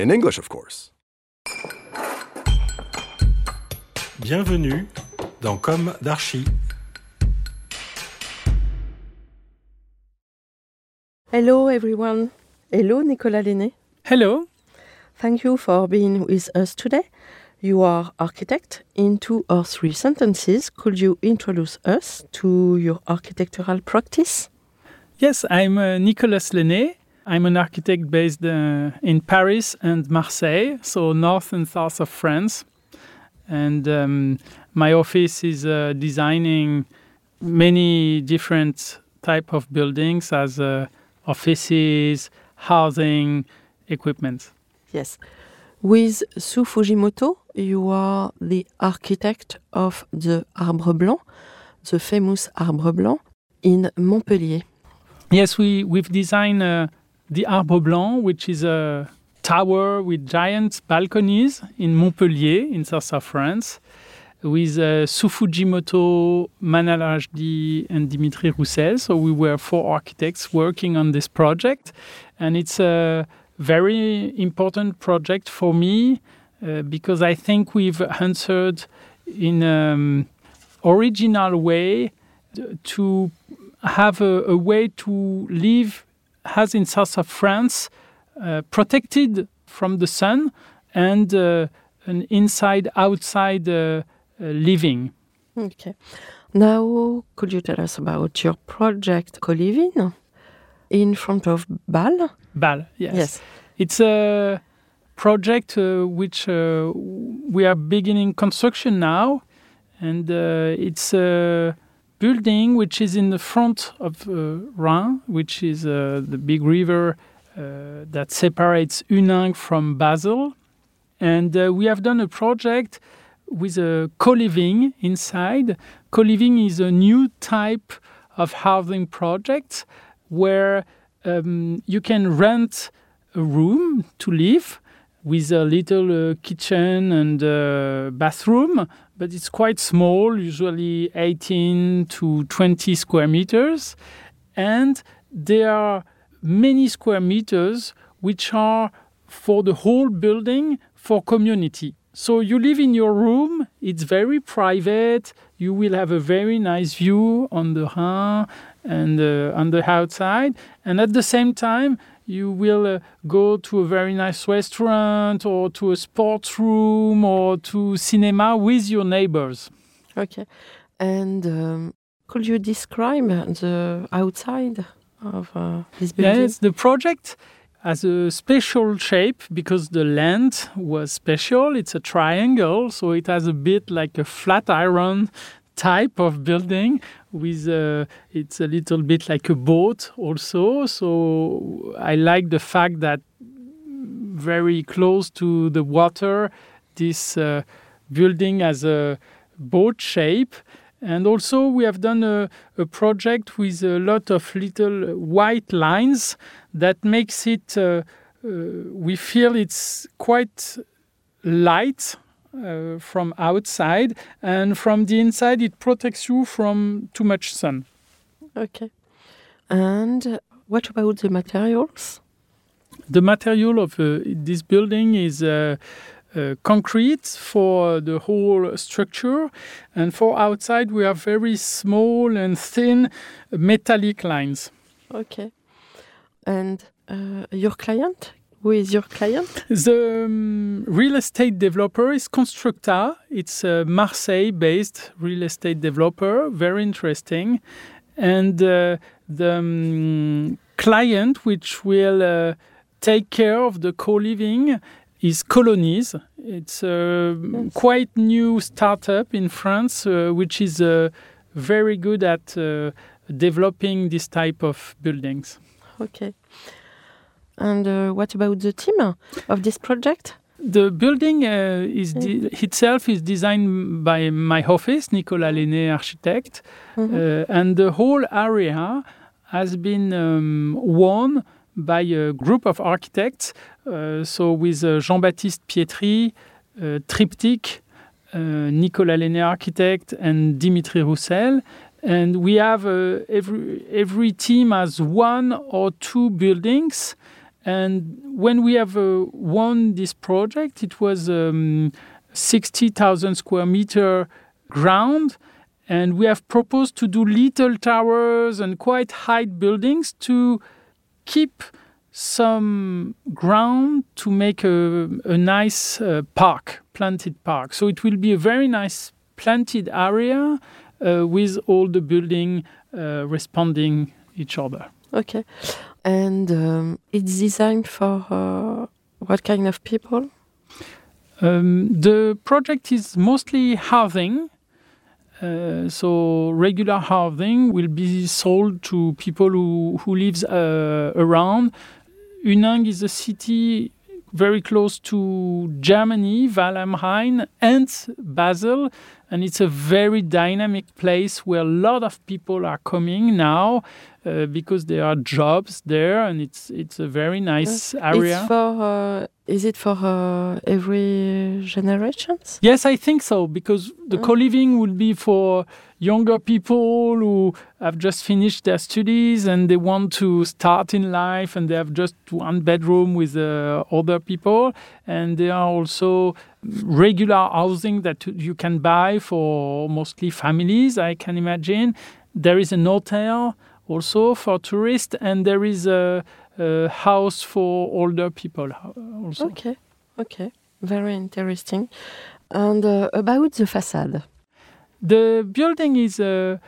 In English, of course. Bienvenue dans Comme d'Archi. Hello everyone. Hello Nicolas Laisné. Hello. Thank you for being with us today. You are architect. In two or three sentences, could you introduce us to your architectural practice? Yes, I'm uh, Nicolas Laisné. I'm an architect based uh, in Paris and Marseille, so north and south of France. And um, my office is uh, designing many different type of buildings as uh, offices, housing, equipment. Yes. With Sou Fujimoto, you are the architect of the Arbre Blanc, the famous Arbre Blanc in Montpellier. Yes, we, we've designed uh, the Arbre Blanc, which is a tower with giant balconies in Montpellier, in south of France, with uh, Fujimoto, Manal Rachdi, and Dimitri Roussel. So we were four architects working on this project. And it's a very important project for me uh, because I think we've answered in an original way to have a, a way to live as in south of France, uh, protected from the sun and uh, an inside-outside uh, uh, living. Okay. Now, could you tell us about your project Co-Living in front of Bâle? Bâle, yes. Yes. It's a project uh, which uh, we are beginning construction now, and uh, it's a building which is in the front of uh, Rhin, which is uh, the big river uh, that separates Huningue from Basel. And we have done a project with a co-living inside. Co-living is a new type of housing project where um, you can rent a room to live with a little uh, kitchen and uh, bathroom, but it's quite small, usually 18 to 20 square meters. And there are many square meters which are for the whole building for community. So you live in your room, it's very private, you will have a very nice view on the Rhin and uh, on the outside, and at the same time, you will uh, go to a very nice restaurant or to a sports room or to cinema with your neighbors. Okay. And um, could you describe the outside of uh, this building? Yes, the project has a special shape because the land was special. It's a triangle, so it has a bit like a flat iron type of building with a, it's a little bit like a boat also. So i like the fact that very close to the water this uh, building has a boat shape. And also we have done a, a project with a lot of little white lines that makes it uh, uh, we feel it's quite light uh, from outside and from the inside it protects you from too much sun Okay. And what about the materials? the material of uh, this building is uh, uh, concrete for the whole structure and for outside we have very small and thin metallic lines Okay. And uh, your client? Who is your client? The um, real estate developer is Constructa. It's a Marseille based real estate developer, very interesting. And uh, the um, client, which will uh, take care of the co living, is Colonies. It's a Yes. quite new startup in France, uh, which is uh, very good at uh, developing this type of buildings. Okay. And uh, what about the team of this project? The building uh, is itself is designed by my office, Nicolas Laisné, architect, Mhm. uh, and the whole area has been um, won by a group of architects. Uh, so with uh, Jean-Baptiste Pietri, uh, Triptyque, Nicolas Laisné, architect, and Dimitri Roussel. And we have uh, every every team has one or two buildings. And when we have uh, won this project, it was um, 60,000 square meter ground. And we have proposed to do little towers and quite high buildings to keep some ground to make a, a nice uh, park, planted park. So it will be a very nice planted area uh, with all the building uh, responding each other. Okay. And um, it's designed for uh, what kind of people? Um, the project is mostly housing. Uh, so regular housing will be sold to people who, who lives uh, around. Huningue is a city very close to Germany, Rhein, and Basel. And it's a very dynamic place where a lot of people are coming now uh, because there are jobs there, and it's it's a very nice area. It's for. Uh, is it for uh, every generations? Yes, I think so because the Mm. co-living would be for younger people who have just finished their studies and they want to start in life and they have just one bedroom with uh, other people and there are also regular housing that you can buy for mostly families I can imagine there is an hotel also for tourists and there is a, a house for older people uh, also Okay. Okay. Very interesting. And uh, about the facade. The building is uh,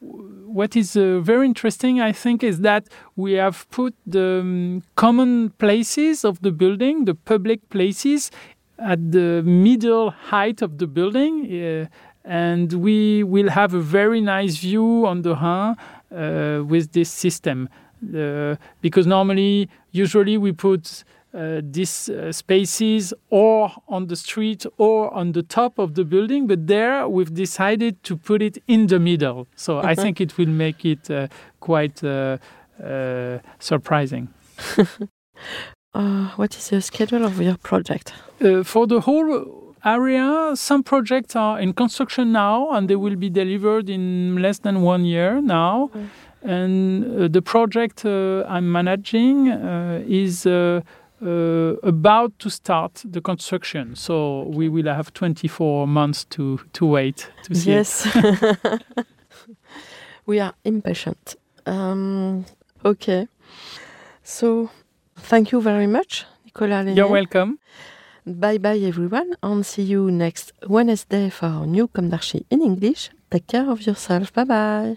what is uh, very interesting, I think, is that we have put the um, common places of the building, the public places, at the middle height of the building, uh, and we will have a very nice view on the Rhin uh, with this system. Uh, because normally, usually, we put uh, these uh, spaces or on the street or on the top of the building, but there we've decided to put it in the middle. So I think it will make it uh, quite uh, uh, surprising. Uh, what is the schedule of your project? For the whole area, some projects are in construction now and they will be delivered in less than one year now. Mm. And the project I'm managing uh, is uh, about to start the construction. So we will have 24 months to, to wait to see. Yes. we are impatient. Um, okay. So, thank you very much, Nicolas Laisné. You're welcome. Bye bye, everyone, and see you next Wednesday for our new Comme d'Archi in English. Take care of yourself. Bye bye.